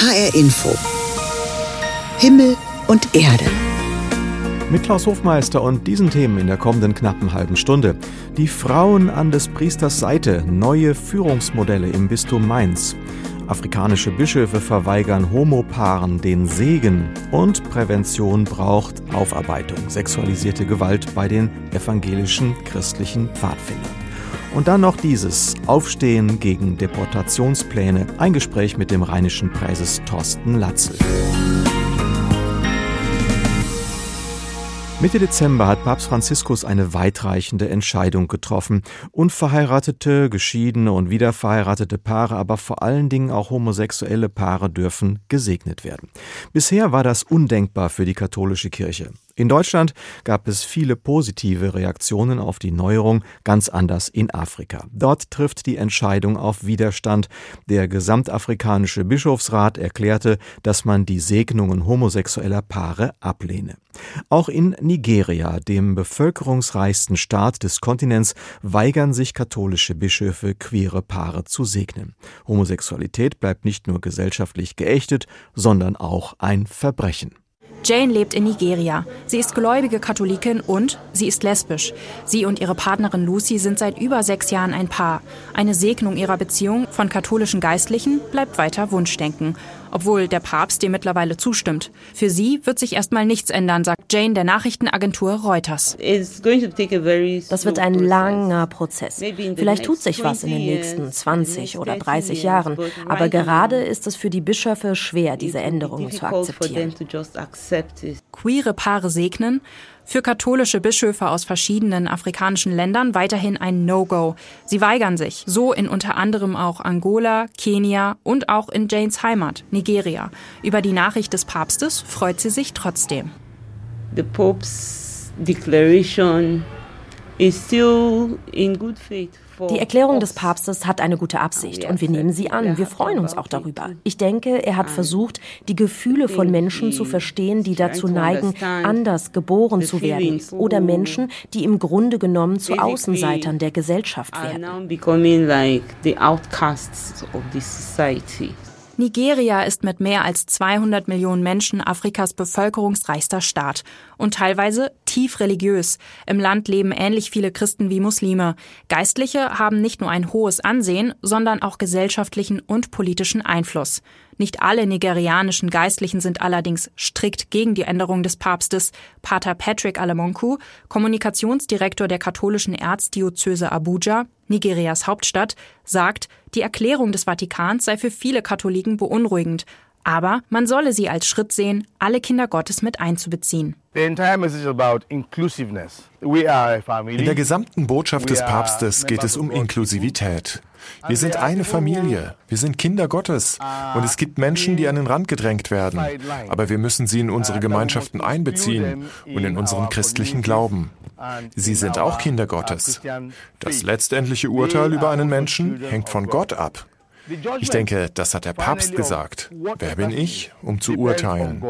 HR Info. Himmel und Erde. Mit Klaus Hofmeister und diesen Themen in der kommenden knappen halben Stunde. Die Frauen an des Priesters Seite, neue Führungsmodelle im Bistum Mainz. Afrikanische Bischöfe verweigern Homopaaren den Segen und Prävention braucht Aufarbeitung. Sexualisierte Gewalt bei den evangelischen christlichen Pfadfindern. Und dann noch dieses Aufstehen gegen Deportationspläne. Ein Gespräch mit dem rheinischen Präses Thorsten Latzel. Mitte Dezember hat Papst Franziskus eine weitreichende Entscheidung getroffen. Unverheiratete, geschiedene und wiederverheiratete Paare, aber vor allen Dingen auch homosexuelle Paare dürfen gesegnet werden. Bisher war das undenkbar für die katholische Kirche. In Deutschland gab es viele positive Reaktionen auf die Neuerung, ganz anders in Afrika. Dort trifft die Entscheidung auf Widerstand. Der gesamtafrikanische Bischofsrat erklärte, dass man die Segnungen homosexueller Paare ablehne. Auch in Nigeria, dem bevölkerungsreichsten Staat des Kontinents, weigern sich katholische Bischöfe, queere Paare zu segnen. Homosexualität bleibt nicht nur gesellschaftlich geächtet, sondern auch ein Verbrechen. Jane lebt in Nigeria. Sie ist gläubige Katholikin und sie ist lesbisch. Sie und ihre Partnerin Lucy sind seit über sechs Jahren ein Paar. Eine Segnung ihrer Beziehung von katholischen Geistlichen bleibt weiter Wunschdenken obwohl der Papst dem mittlerweile zustimmt. Für sie wird sich erstmal nichts ändern, sagt Jane der Nachrichtenagentur Reuters. Das wird ein langer Prozess. Vielleicht tut sich was in den nächsten 20 oder 30 Jahren, aber gerade ist es für die Bischöfe schwer, diese Änderungen zu akzeptieren. Queere Paare segnen, für katholische Bischöfe aus verschiedenen afrikanischen Ländern weiterhin ein No-Go. Sie weigern sich, so in unter anderem auch Angola, Kenia und auch in Janes Heimat, Nigeria. Über die Nachricht des Papstes freut sie sich trotzdem. The Pope's declaration is still in good faith. Die Erklärung des Papstes hat eine gute Absicht und wir nehmen sie an. Wir freuen uns auch darüber. Ich denke, er hat versucht, die Gefühle von Menschen zu verstehen, die dazu neigen, anders geboren zu werden oder Menschen, die im Grunde genommen zu Außenseitern der Gesellschaft werden. Nigeria ist mit mehr als 200 Millionen Menschen Afrikas bevölkerungsreichster Staat und teilweise tief religiös. Im Land leben ähnlich viele Christen wie Muslime. Geistliche haben nicht nur ein hohes Ansehen, sondern auch gesellschaftlichen und politischen Einfluss. Nicht alle nigerianischen Geistlichen sind allerdings strikt gegen die Änderung des Papstes. Pater Patrick Alemonku, Kommunikationsdirektor der katholischen Erzdiözese Abuja, Nigerias Hauptstadt, sagt, die Erklärung des Vatikans sei für viele Katholiken beunruhigend, aber man solle sie als Schritt sehen, alle Kinder Gottes mit einzubeziehen. In der gesamten Botschaft des Papstes geht es um Inklusivität. Wir sind eine Familie, wir sind Kinder Gottes. Und es gibt Menschen, die an den Rand gedrängt werden, aber wir müssen sie in unsere Gemeinschaften einbeziehen und in unseren christlichen Glauben. Sie sind auch Kinder Gottes. Das letztendliche Urteil über einen Menschen hängt von Gott ab. Ich denke, das hat der Papst gesagt. Wer bin ich, um zu urteilen?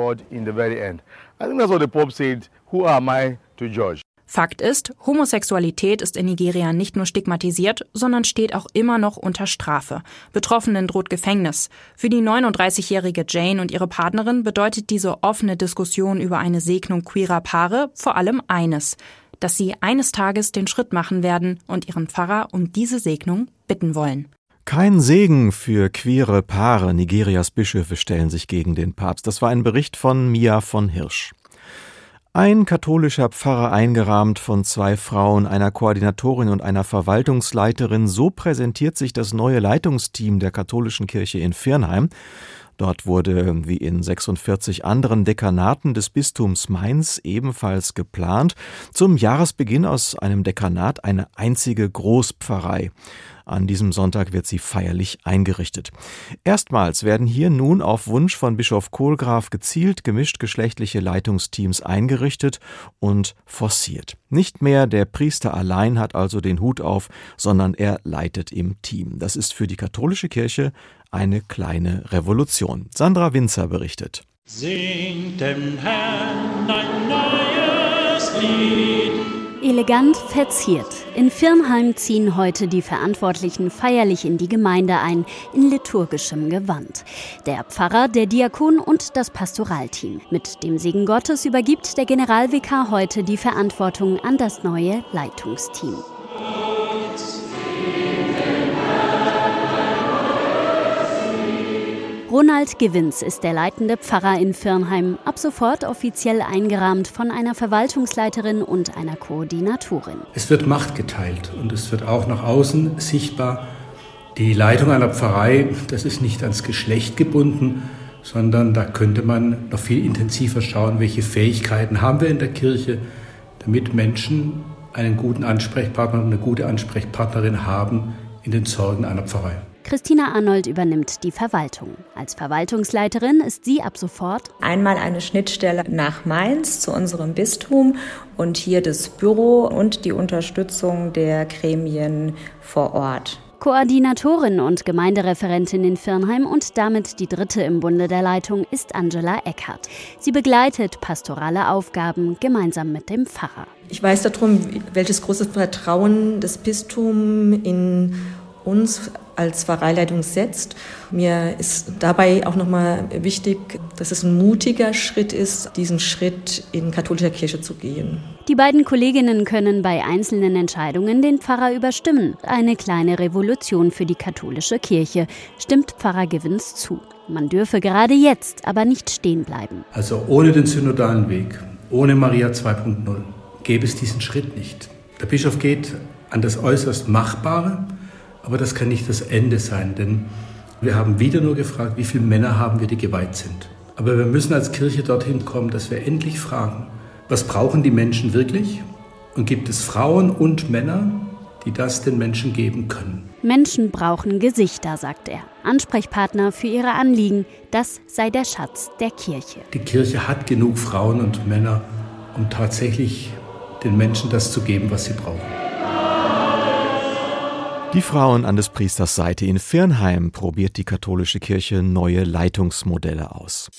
Fakt ist, Homosexualität ist in Nigeria nicht nur stigmatisiert, sondern steht auch immer noch unter Strafe. Betroffenen droht Gefängnis. Für die 39-jährige Jane und ihre Partnerin bedeutet diese offene Diskussion über eine Segnung queerer Paare vor allem eines, dass sie eines Tages den Schritt machen werden und ihren Pfarrer um diese Segnung bitten wollen. Kein Segen für queere Paare. Nigerias Bischöfe stellen sich gegen den Papst. Das war ein Bericht von Mia von Hirsch. Ein katholischer Pfarrer eingerahmt von zwei Frauen, einer Koordinatorin und einer Verwaltungsleiterin. So präsentiert sich das neue Leitungsteam der katholischen Kirche in Firnheim. Dort wurde, wie in 46 anderen Dekanaten des Bistums Mainz, ebenfalls geplant, zum Jahresbeginn aus einem Dekanat eine einzige Großpfarrei. An diesem Sonntag wird sie feierlich eingerichtet. Erstmals werden hier nun auf Wunsch von Bischof Kohlgraf gezielt gemischt geschlechtliche Leitungsteams eingerichtet und forciert. Nicht mehr der Priester allein hat also den Hut auf, sondern er leitet im Team. Das ist für die katholische Kirche eine kleine Revolution. Sandra Winzer berichtet. Singt dem Herrn ein neues Lied. Elegant verziert. In Firnheim ziehen heute die Verantwortlichen feierlich in die Gemeinde ein, in liturgischem Gewand. Der Pfarrer, der Diakon und das Pastoralteam. Mit dem Segen Gottes übergibt der Generalvikar heute die Verantwortung an das neue Leitungsteam. Ronald Gewins ist der leitende Pfarrer in Firnheim, ab sofort offiziell eingerahmt von einer Verwaltungsleiterin und einer Koordinatorin. Es wird Macht geteilt und es wird auch nach außen sichtbar. Die Leitung einer Pfarrei, das ist nicht ans Geschlecht gebunden, sondern da könnte man noch viel intensiver schauen, welche Fähigkeiten haben wir in der Kirche, damit Menschen einen guten Ansprechpartner und eine gute Ansprechpartnerin haben in den Sorgen einer Pfarrei. Christina Arnold übernimmt die Verwaltung. Als Verwaltungsleiterin ist sie ab sofort einmal eine Schnittstelle nach Mainz zu unserem Bistum und hier das Büro und die Unterstützung der Gremien vor Ort. Koordinatorin und Gemeindereferentin in Firnheim und damit die dritte im Bunde der Leitung ist Angela Eckhardt. Sie begleitet pastorale Aufgaben gemeinsam mit dem Pfarrer. Ich weiß darum, welches große Vertrauen das Bistum in uns als Pfarreileitung setzt. Mir ist dabei auch nochmal wichtig, dass es ein mutiger Schritt ist, diesen Schritt in katholischer Kirche zu gehen. Die beiden Kolleginnen können bei einzelnen Entscheidungen den Pfarrer überstimmen. Eine kleine Revolution für die katholische Kirche, stimmt Pfarrer Gewins zu. Man dürfe gerade jetzt aber nicht stehen bleiben. Also ohne den synodalen Weg, ohne Maria 2.0 gäbe es diesen Schritt nicht. Der Bischof geht an das äußerst Machbare aber das kann nicht das Ende sein, denn wir haben wieder nur gefragt, wie viele Männer haben wir, die geweiht sind. Aber wir müssen als Kirche dorthin kommen, dass wir endlich fragen, was brauchen die Menschen wirklich? Und gibt es Frauen und Männer, die das den Menschen geben können? Menschen brauchen Gesichter, sagt er. Ansprechpartner für ihre Anliegen, das sei der Schatz der Kirche. Die Kirche hat genug Frauen und Männer, um tatsächlich den Menschen das zu geben, was sie brauchen. Die Frauen an des Priesters Seite in Firnheim probiert die katholische Kirche neue Leitungsmodelle aus.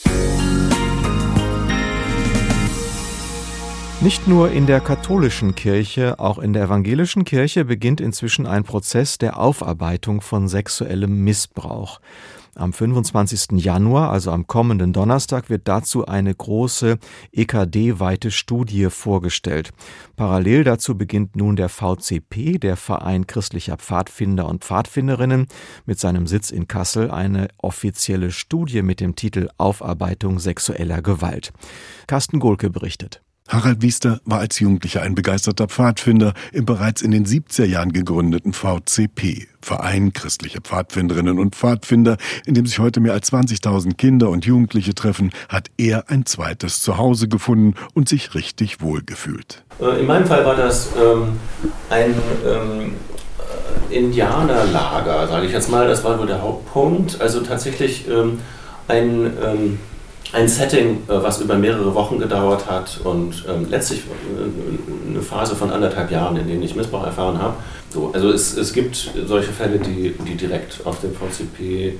Nicht nur in der katholischen Kirche, auch in der evangelischen Kirche beginnt inzwischen ein Prozess der Aufarbeitung von sexuellem Missbrauch. Am 25. Januar, also am kommenden Donnerstag, wird dazu eine große EKD-weite Studie vorgestellt. Parallel dazu beginnt nun der VCP, der Verein christlicher Pfadfinder und Pfadfinderinnen, mit seinem Sitz in Kassel eine offizielle Studie mit dem Titel Aufarbeitung sexueller Gewalt. Carsten Gohlke berichtet. Harald Wiester war als Jugendlicher ein begeisterter Pfadfinder im bereits in den 70er Jahren gegründeten VCP, Verein christliche Pfadfinderinnen und Pfadfinder, in dem sich heute mehr als 20.000 Kinder und Jugendliche treffen, hat er ein zweites Zuhause gefunden und sich richtig wohlgefühlt. Äh, in meinem Fall war das ähm, ein ähm, Indianerlager, sage ich jetzt mal. Das war wohl der Hauptpunkt. Also tatsächlich ähm, ein ähm, ein Setting, äh, was über mehrere Wochen gedauert hat und ähm, letztlich äh, eine Phase von anderthalb Jahren, in denen ich Missbrauch erfahren habe. So, also es, es gibt solche Fälle, die, die direkt auf dem VCP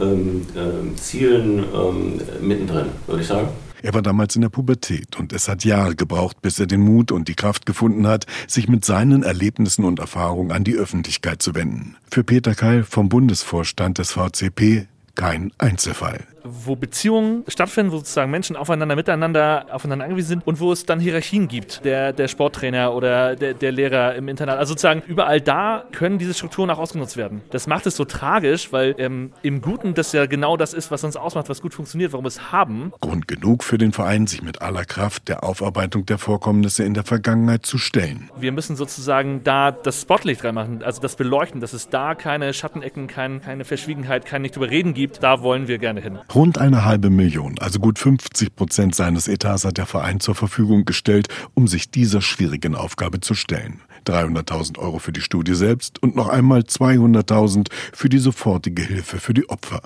ähm, äh, zielen, ähm, mittendrin, würde ich sagen. Er war damals in der Pubertät und es hat Jahre gebraucht, bis er den Mut und die Kraft gefunden hat, sich mit seinen Erlebnissen und Erfahrungen an die Öffentlichkeit zu wenden. Für Peter Keil vom Bundesvorstand des VCP kein Einzelfall wo Beziehungen stattfinden, wo sozusagen Menschen aufeinander, miteinander, aufeinander angewiesen sind und wo es dann Hierarchien gibt. Der, der Sporttrainer oder der, der Lehrer im Internat. Also sozusagen überall da können diese Strukturen auch ausgenutzt werden. Das macht es so tragisch, weil ähm, im Guten das ja genau das ist, was uns ausmacht, was gut funktioniert, warum wir es haben. Grund genug für den Verein, sich mit aller Kraft der Aufarbeitung der Vorkommnisse in der Vergangenheit zu stellen. Wir müssen sozusagen da das Spotlicht reinmachen, also das Beleuchten, dass es da keine Schattenecken, kein, keine Verschwiegenheit, kein nicht überreden gibt. Da wollen wir gerne hin. Rund eine halbe Million, also gut 50 Prozent seines Etats hat der Verein zur Verfügung gestellt, um sich dieser schwierigen Aufgabe zu stellen. 300.000 Euro für die Studie selbst und noch einmal 200.000 für die sofortige Hilfe für die Opfer.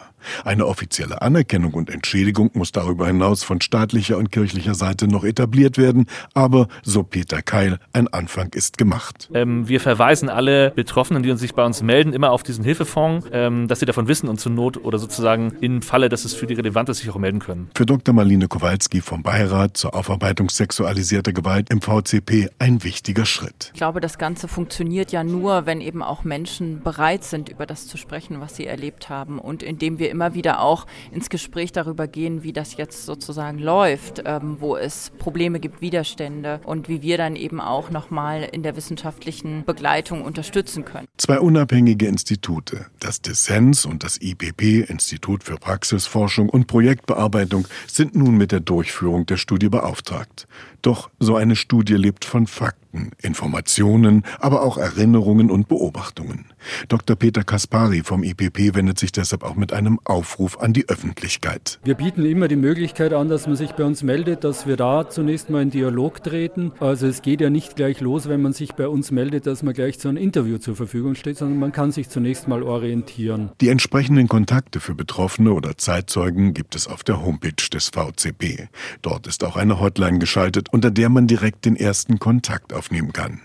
Eine offizielle Anerkennung und Entschädigung muss darüber hinaus von staatlicher und kirchlicher Seite noch etabliert werden, aber, so Peter Keil, ein Anfang ist gemacht. Ähm, wir verweisen alle Betroffenen, die uns sich bei uns melden, immer auf diesen Hilfefonds, ähm, dass sie davon wissen und zur Not oder sozusagen im Falle, dass es für die relevant ist, sich auch melden können. Für Dr. Marlene Kowalski vom Beirat zur Aufarbeitung sexualisierter Gewalt im VCP ein wichtiger Schritt. Ich glaube, das Ganze funktioniert ja nur, wenn eben auch Menschen bereit sind, über das zu sprechen, was sie erlebt haben und indem wir immer wieder auch ins Gespräch darüber gehen, wie das jetzt sozusagen läuft, ähm, wo es Probleme gibt, Widerstände und wie wir dann eben auch nochmal in der wissenschaftlichen Begleitung unterstützen können. Zwei unabhängige Institute, das Dissens und das IPP, Institut für Praxisforschung und Projektbearbeitung, sind nun mit der Durchführung der Studie beauftragt. Doch so eine Studie lebt von Fakten, Informationen, aber auch Erinnerungen und Beobachtungen. Dr. Peter Kaspari vom IPP wendet sich deshalb auch mit einem Aufruf an die Öffentlichkeit. Wir bieten immer die Möglichkeit an, dass man sich bei uns meldet, dass wir da zunächst mal in Dialog treten. Also es geht ja nicht gleich los, wenn man sich bei uns meldet, dass man gleich zu einem Interview zur Verfügung steht, sondern man kann sich zunächst mal orientieren. Die entsprechenden Kontakte für Betroffene oder Zeitzeugen gibt es auf der Homepage des VCP. Dort ist auch eine Hotline geschaltet, unter der man direkt den ersten Kontakt aufnehmen kann.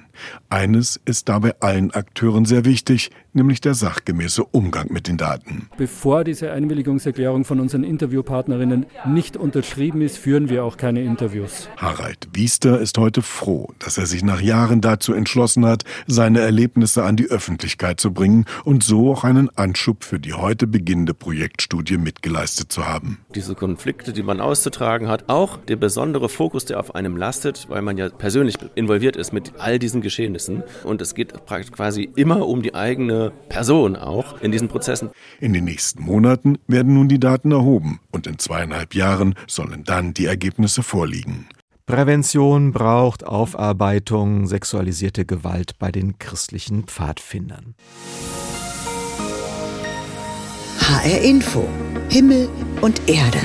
Eines ist dabei allen Akteuren sehr wichtig, nämlich der sachgemäße Umgang mit den Daten. Bevor diese Einwilligungserklärung von unseren Interviewpartnerinnen nicht unterschrieben ist, führen wir auch keine Interviews. Harald Wiester ist heute froh, dass er sich nach Jahren dazu entschlossen hat, seine Erlebnisse an die Öffentlichkeit zu bringen und so auch einen Anschub für die heute beginnende Projektstudie mitgeleistet zu haben. Diese Konflikte, die man auszutragen hat, auch der besondere Fokus, der auf einem lastet, weil man ja persönlich involviert ist mit all diesen Geschehnissen und es geht quasi immer um die eigene Person auch in diesen Prozessen. In den nächsten Monaten werden nun die Daten erhoben und in zweieinhalb Jahren sollen dann die Ergebnisse vorliegen. Prävention braucht Aufarbeitung, sexualisierte Gewalt bei den christlichen Pfadfindern. HR Info. Himmel und Erde.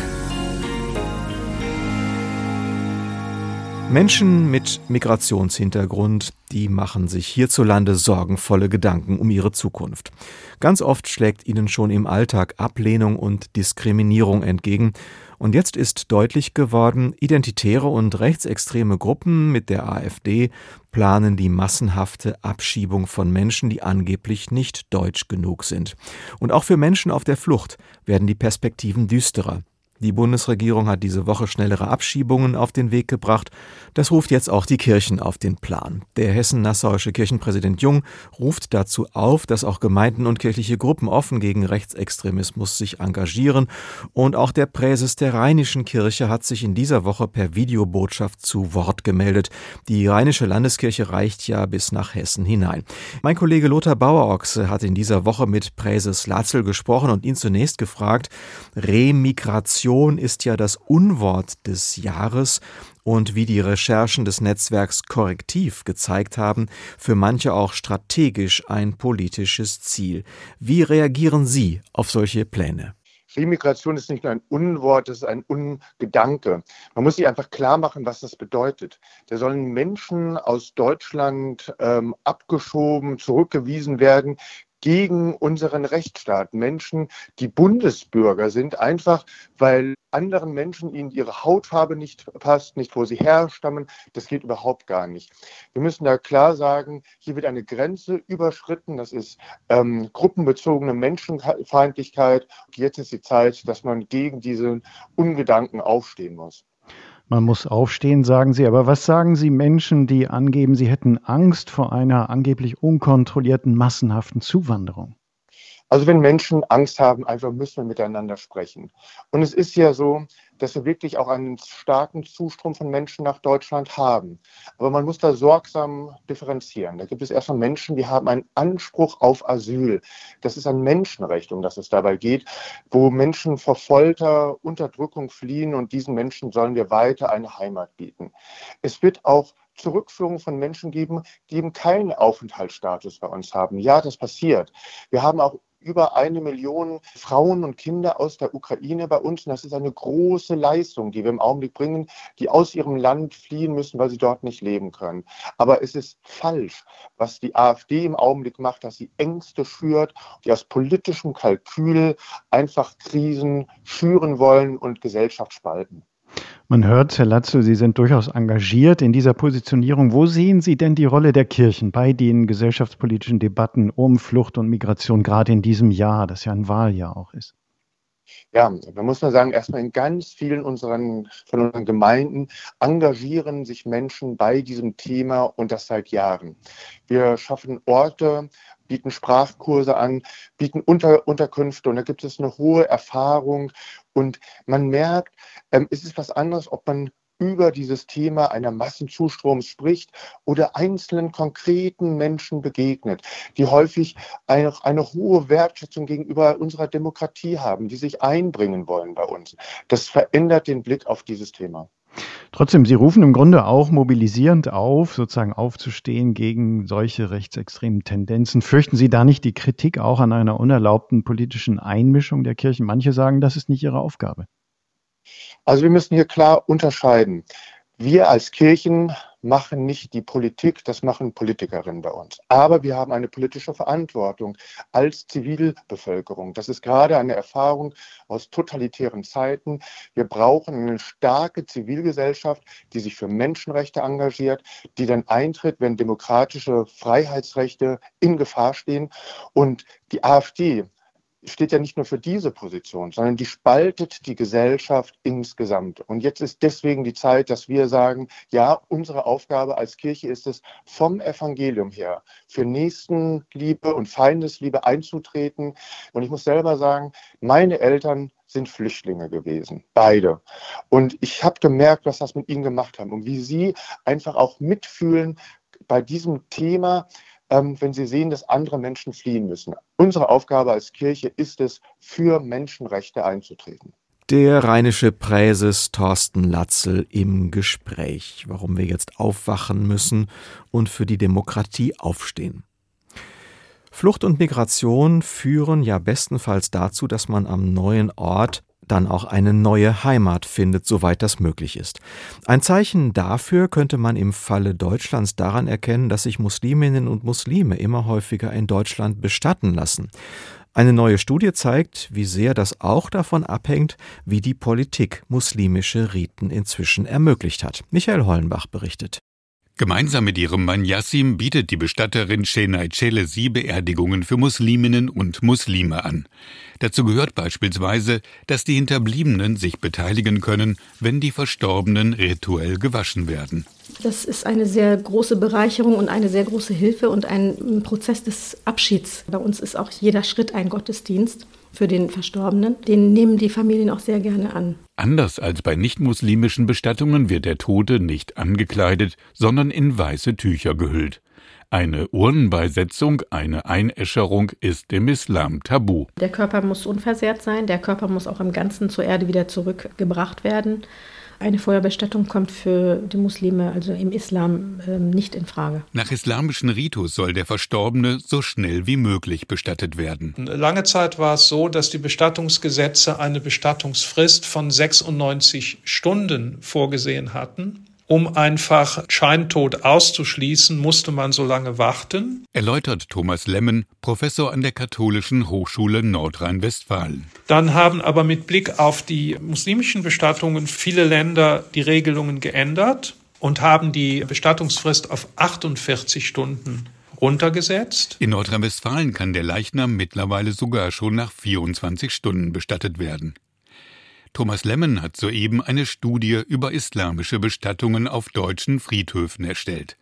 Menschen mit Migrationshintergrund, die machen sich hierzulande sorgenvolle Gedanken um ihre Zukunft. Ganz oft schlägt ihnen schon im Alltag Ablehnung und Diskriminierung entgegen. Und jetzt ist deutlich geworden, identitäre und rechtsextreme Gruppen mit der AfD planen die massenhafte Abschiebung von Menschen, die angeblich nicht deutsch genug sind. Und auch für Menschen auf der Flucht werden die Perspektiven düsterer. Die Bundesregierung hat diese Woche schnellere Abschiebungen auf den Weg gebracht. Das ruft jetzt auch die Kirchen auf den Plan. Der hessen-nassauische Kirchenpräsident Jung ruft dazu auf, dass auch Gemeinden und kirchliche Gruppen offen gegen Rechtsextremismus sich engagieren. Und auch der Präses der Rheinischen Kirche hat sich in dieser Woche per Videobotschaft zu Wort gemeldet. Die Rheinische Landeskirche reicht ja bis nach Hessen hinein. Mein Kollege Lothar Bauerochse hat in dieser Woche mit Präses Latzel gesprochen und ihn zunächst gefragt, Remigration Migration ist ja das Unwort des Jahres und wie die Recherchen des Netzwerks Korrektiv gezeigt haben, für manche auch strategisch ein politisches Ziel. Wie reagieren Sie auf solche Pläne? Remigration ist nicht nur ein Unwort, es ist ein Ungedanke. Man muss sich einfach klar machen, was das bedeutet. Da sollen Menschen aus Deutschland ähm, abgeschoben, zurückgewiesen werden, gegen unseren Rechtsstaat. Menschen, die Bundesbürger sind, einfach weil anderen Menschen ihnen ihre Hautfarbe nicht passt, nicht wo sie herstammen. Das geht überhaupt gar nicht. Wir müssen da klar sagen, hier wird eine Grenze überschritten. Das ist ähm, gruppenbezogene Menschenfeindlichkeit. Jetzt ist die Zeit, dass man gegen diesen Ungedanken aufstehen muss. Man muss aufstehen, sagen Sie. Aber was sagen Sie Menschen, die angeben, sie hätten Angst vor einer angeblich unkontrollierten massenhaften Zuwanderung? Also wenn Menschen Angst haben, einfach müssen wir miteinander sprechen. Und es ist ja so, dass wir wirklich auch einen starken Zustrom von Menschen nach Deutschland haben. Aber man muss da sorgsam differenzieren. Da gibt es erstmal Menschen, die haben einen Anspruch auf Asyl. Das ist ein Menschenrecht, um das es dabei geht, wo Menschen vor Folter, Unterdrückung fliehen und diesen Menschen sollen wir weiter eine Heimat bieten. Es wird auch Zurückführung von Menschen geben, die eben keinen Aufenthaltsstatus bei uns haben. Ja, das passiert. Wir haben auch über eine Million Frauen und Kinder aus der Ukraine bei uns. Und das ist eine große Leistung, die wir im Augenblick bringen, die aus ihrem Land fliehen müssen, weil sie dort nicht leben können. Aber es ist falsch, was die AfD im Augenblick macht, dass sie Ängste schürt, die aus politischem Kalkül einfach Krisen schüren wollen und Gesellschaft spalten. Man hört, Herr Latzel, Sie sind durchaus engagiert in dieser Positionierung. Wo sehen Sie denn die Rolle der Kirchen bei den gesellschaftspolitischen Debatten um Flucht und Migration, gerade in diesem Jahr, das ja ein Wahljahr auch ist? Ja, da muss man sagen, erstmal in ganz vielen unseren, von unseren Gemeinden engagieren sich Menschen bei diesem Thema und das seit Jahren. Wir schaffen Orte, bieten Sprachkurse an, bieten Unter Unterkünfte und da gibt es eine hohe Erfahrung und man merkt, ähm, es ist was anderes, ob man über dieses Thema einer Massenzustroms spricht oder einzelnen konkreten Menschen begegnet, die häufig eine, eine hohe Wertschätzung gegenüber unserer Demokratie haben, die sich einbringen wollen bei uns. Das verändert den Blick auf dieses Thema. Trotzdem, Sie rufen im Grunde auch mobilisierend auf, sozusagen aufzustehen gegen solche rechtsextremen Tendenzen. Fürchten Sie da nicht die Kritik auch an einer unerlaubten politischen Einmischung der Kirchen? Manche sagen, das ist nicht Ihre Aufgabe. Also wir müssen hier klar unterscheiden. Wir als Kirchen machen nicht die Politik, das machen Politikerinnen bei uns. Aber wir haben eine politische Verantwortung als Zivilbevölkerung. Das ist gerade eine Erfahrung aus totalitären Zeiten. Wir brauchen eine starke Zivilgesellschaft, die sich für Menschenrechte engagiert, die dann eintritt, wenn demokratische Freiheitsrechte in Gefahr stehen. Und die AfD steht ja nicht nur für diese Position, sondern die spaltet die Gesellschaft insgesamt. Und jetzt ist deswegen die Zeit, dass wir sagen, ja, unsere Aufgabe als Kirche ist es, vom Evangelium her für Nächstenliebe und Feindesliebe einzutreten. Und ich muss selber sagen, meine Eltern sind Flüchtlinge gewesen, beide. Und ich habe gemerkt, was das mit ihnen gemacht haben und wie sie einfach auch mitfühlen bei diesem Thema, ähm, wenn sie sehen, dass andere Menschen fliehen müssen. Unsere Aufgabe als Kirche ist es, für Menschenrechte einzutreten. Der rheinische Präses Thorsten Latzel im Gespräch, warum wir jetzt aufwachen müssen und für die Demokratie aufstehen. Flucht und Migration führen ja bestenfalls dazu, dass man am neuen Ort dann auch eine neue Heimat findet, soweit das möglich ist. Ein Zeichen dafür könnte man im Falle Deutschlands daran erkennen, dass sich Musliminnen und Muslime immer häufiger in Deutschland bestatten lassen. Eine neue Studie zeigt, wie sehr das auch davon abhängt, wie die Politik muslimische Riten inzwischen ermöglicht hat. Michael Hollenbach berichtet. Gemeinsam mit ihrem Mann Yassim bietet die Bestatterin Shenai Chelesi Beerdigungen für Musliminnen und Muslime an. Dazu gehört beispielsweise, dass die Hinterbliebenen sich beteiligen können, wenn die Verstorbenen rituell gewaschen werden. Das ist eine sehr große Bereicherung und eine sehr große Hilfe und ein Prozess des Abschieds. Bei uns ist auch jeder Schritt ein Gottesdienst für den Verstorbenen. Den nehmen die Familien auch sehr gerne an. Anders als bei nichtmuslimischen Bestattungen wird der Tote nicht angekleidet, sondern in weiße Tücher gehüllt. Eine Urnenbeisetzung, eine Einäscherung ist im Islam tabu. Der Körper muss unversehrt sein, der Körper muss auch im Ganzen zur Erde wieder zurückgebracht werden. Eine Feuerbestattung kommt für die Muslime, also im Islam, ähm, nicht in Frage. Nach islamischen Ritus soll der Verstorbene so schnell wie möglich bestattet werden. Lange Zeit war es so, dass die Bestattungsgesetze eine Bestattungsfrist von 96 Stunden vorgesehen hatten. Um einfach Scheintod auszuschließen, musste man so lange warten. Erläutert Thomas Lemmen, Professor an der Katholischen Hochschule Nordrhein-Westfalen. Dann haben aber mit Blick auf die muslimischen Bestattungen viele Länder die Regelungen geändert und haben die Bestattungsfrist auf 48 Stunden runtergesetzt. In Nordrhein-Westfalen kann der Leichnam mittlerweile sogar schon nach 24 Stunden bestattet werden. Thomas Lemmen hat soeben eine Studie über islamische Bestattungen auf deutschen Friedhöfen erstellt.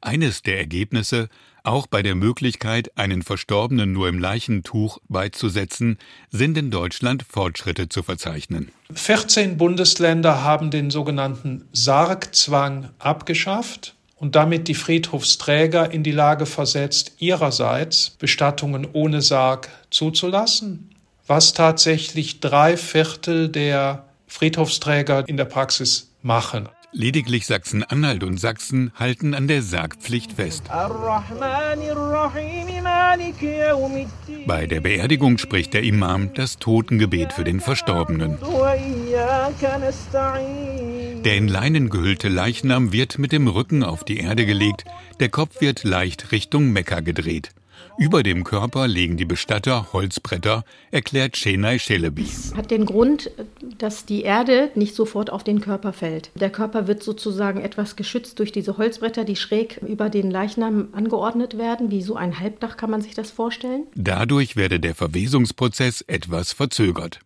Eines der Ergebnisse, auch bei der Möglichkeit, einen Verstorbenen nur im Leichentuch beizusetzen, sind in Deutschland Fortschritte zu verzeichnen. 14 Bundesländer haben den sogenannten Sargzwang abgeschafft und damit die Friedhofsträger in die Lage versetzt, ihrerseits Bestattungen ohne Sarg zuzulassen was tatsächlich drei Viertel der Friedhofsträger in der Praxis machen. Lediglich Sachsen-Anhalt und Sachsen halten an der Sargpflicht fest. Bei der Beerdigung spricht der Imam das Totengebet für den Verstorbenen. Der in Leinen gehüllte Leichnam wird mit dem Rücken auf die Erde gelegt, der Kopf wird leicht Richtung Mekka gedreht. Über dem Körper legen die Bestatter Holzbretter, erklärt Chenai Shelebi. Hat den Grund, dass die Erde nicht sofort auf den Körper fällt. Der Körper wird sozusagen etwas geschützt durch diese Holzbretter, die schräg über den Leichnam angeordnet werden. Wie so ein Halbdach kann man sich das vorstellen. Dadurch werde der Verwesungsprozess etwas verzögert.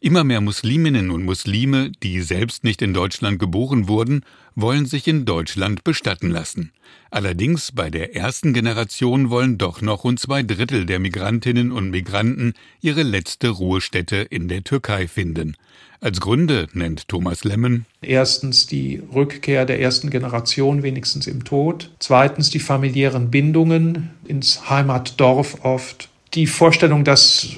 Immer mehr Musliminnen und Muslime, die selbst nicht in Deutschland geboren wurden, wollen sich in Deutschland bestatten lassen. Allerdings bei der ersten Generation wollen doch noch rund zwei Drittel der Migrantinnen und Migranten ihre letzte Ruhestätte in der Türkei finden. Als Gründe nennt Thomas Lemmen erstens die Rückkehr der ersten Generation wenigstens im Tod, zweitens die familiären Bindungen ins Heimatdorf oft, die Vorstellung, dass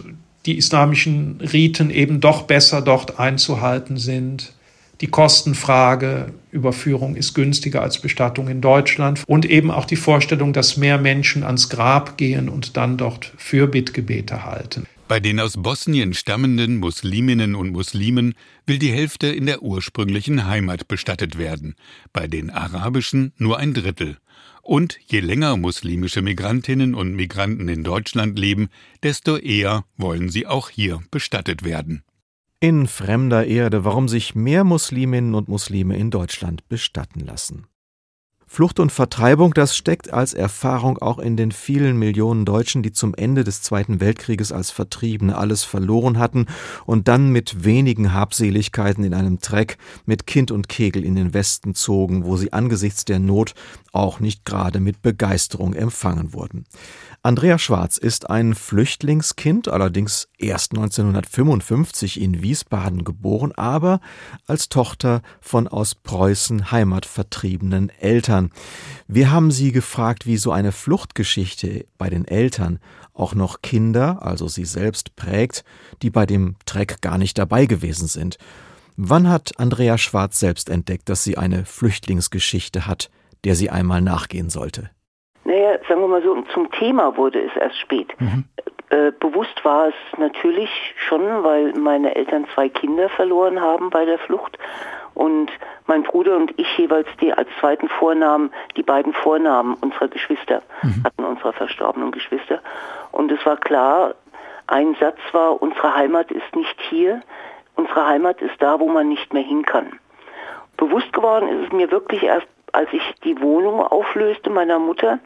die islamischen Riten eben doch besser dort einzuhalten sind. Die Kostenfrage, Überführung ist günstiger als Bestattung in Deutschland und eben auch die Vorstellung, dass mehr Menschen ans Grab gehen und dann dort Fürbittgebete halten. Bei den aus Bosnien stammenden Musliminnen und Muslimen will die Hälfte in der ursprünglichen Heimat bestattet werden, bei den arabischen nur ein Drittel. Und je länger muslimische Migrantinnen und Migranten in Deutschland leben, desto eher wollen sie auch hier bestattet werden. In fremder Erde, warum sich mehr Musliminnen und Muslime in Deutschland bestatten lassen. Flucht und Vertreibung, das steckt als Erfahrung auch in den vielen Millionen Deutschen, die zum Ende des Zweiten Weltkrieges als Vertriebene alles verloren hatten und dann mit wenigen Habseligkeiten in einem Treck mit Kind und Kegel in den Westen zogen, wo sie angesichts der Not auch nicht gerade mit Begeisterung empfangen wurden. Andrea Schwarz ist ein Flüchtlingskind, allerdings erst 1955 in Wiesbaden geboren, aber als Tochter von aus Preußen heimatvertriebenen Eltern. Wir haben sie gefragt, wie so eine Fluchtgeschichte bei den Eltern auch noch Kinder, also sie selbst, prägt, die bei dem Treck gar nicht dabei gewesen sind. Wann hat Andrea Schwarz selbst entdeckt, dass sie eine Flüchtlingsgeschichte hat, der sie einmal nachgehen sollte? Naja, sagen wir mal so, zum Thema wurde es erst spät. Mhm. Äh, bewusst war es natürlich schon, weil meine Eltern zwei Kinder verloren haben bei der Flucht und mein Bruder und ich jeweils die als zweiten Vornamen, die beiden Vornamen unserer Geschwister mhm. hatten, unserer verstorbenen Geschwister. Und es war klar, ein Satz war, unsere Heimat ist nicht hier, unsere Heimat ist da, wo man nicht mehr hin kann. Bewusst geworden ist es mir wirklich erst als ich die Wohnung auflöste meiner Mutter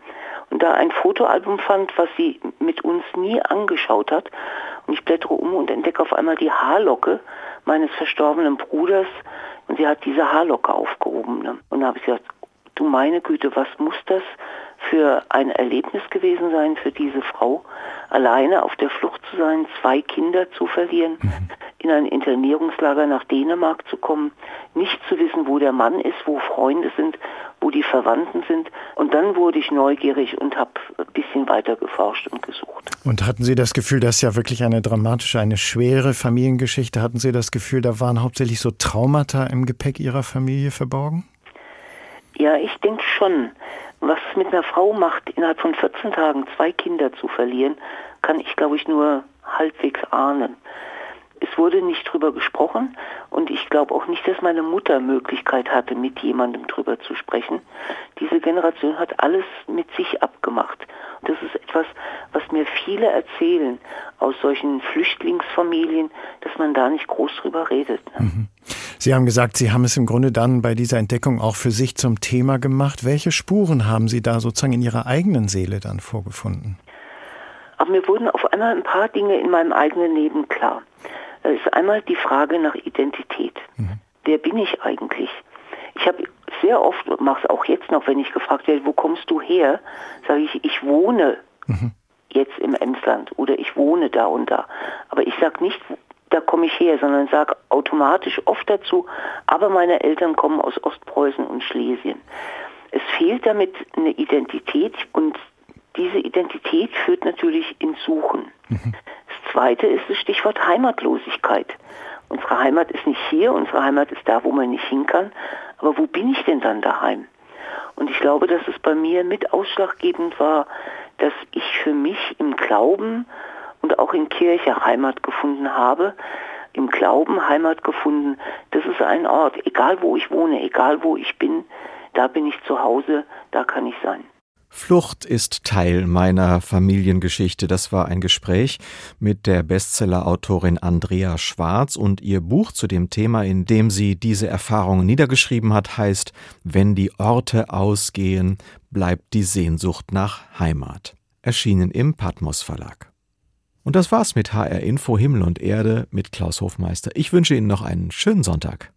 und da ein Fotoalbum fand, was sie mit uns nie angeschaut hat. Und ich blättere um und entdecke auf einmal die Haarlocke meines verstorbenen Bruders und sie hat diese Haarlocke aufgehoben. Ne? Und da habe ich gesagt, du meine Güte, was muss das für ein Erlebnis gewesen sein für diese Frau, alleine auf der Flucht zu sein, zwei Kinder zu verlieren, mhm. In ein Internierungslager nach Dänemark zu kommen, nicht zu wissen, wo der Mann ist, wo Freunde sind, wo die Verwandten sind. Und dann wurde ich neugierig und habe ein bisschen weiter geforscht und gesucht. Und hatten Sie das Gefühl, das ist ja wirklich eine dramatische, eine schwere Familiengeschichte, hatten Sie das Gefühl, da waren hauptsächlich so Traumata im Gepäck Ihrer Familie verborgen? Ja, ich denke schon. Was es mit einer Frau macht, innerhalb von 14 Tagen zwei Kinder zu verlieren, kann ich, glaube ich, nur halbwegs ahnen. Es wurde nicht drüber gesprochen und ich glaube auch nicht, dass meine Mutter Möglichkeit hatte, mit jemandem drüber zu sprechen. Diese Generation hat alles mit sich abgemacht. Und das ist etwas, was mir viele erzählen aus solchen Flüchtlingsfamilien, dass man da nicht groß drüber redet. Ne? Mhm. Sie haben gesagt, Sie haben es im Grunde dann bei dieser Entdeckung auch für sich zum Thema gemacht. Welche Spuren haben Sie da sozusagen in Ihrer eigenen Seele dann vorgefunden? Aber mir wurden auf einmal ein paar Dinge in meinem eigenen Leben klar. Das ist einmal die Frage nach Identität. Mhm. Wer bin ich eigentlich? Ich habe sehr oft, mache es auch jetzt noch, wenn ich gefragt werde, wo kommst du her, sage ich, ich wohne mhm. jetzt im Emsland oder ich wohne da und da. Aber ich sage nicht, da komme ich her, sondern sage automatisch oft dazu, aber meine Eltern kommen aus Ostpreußen und Schlesien. Es fehlt damit eine Identität und diese Identität führt natürlich ins Suchen. Mhm. Zweite ist das Stichwort Heimatlosigkeit. Unsere Heimat ist nicht hier, unsere Heimat ist da, wo man nicht hin kann. Aber wo bin ich denn dann daheim? Und ich glaube, dass es bei mir mit ausschlaggebend war, dass ich für mich im Glauben und auch in Kirche Heimat gefunden habe, im Glauben Heimat gefunden. Das ist ein Ort, egal wo ich wohne, egal wo ich bin, da bin ich zu Hause, da kann ich sein. Flucht ist Teil meiner Familiengeschichte. Das war ein Gespräch mit der Bestsellerautorin Andrea Schwarz und ihr Buch zu dem Thema, in dem sie diese Erfahrungen niedergeschrieben hat, heißt Wenn die Orte ausgehen, bleibt die Sehnsucht nach Heimat. Erschienen im Patmos Verlag. Und das war's mit HR Info Himmel und Erde mit Klaus Hofmeister. Ich wünsche Ihnen noch einen schönen Sonntag.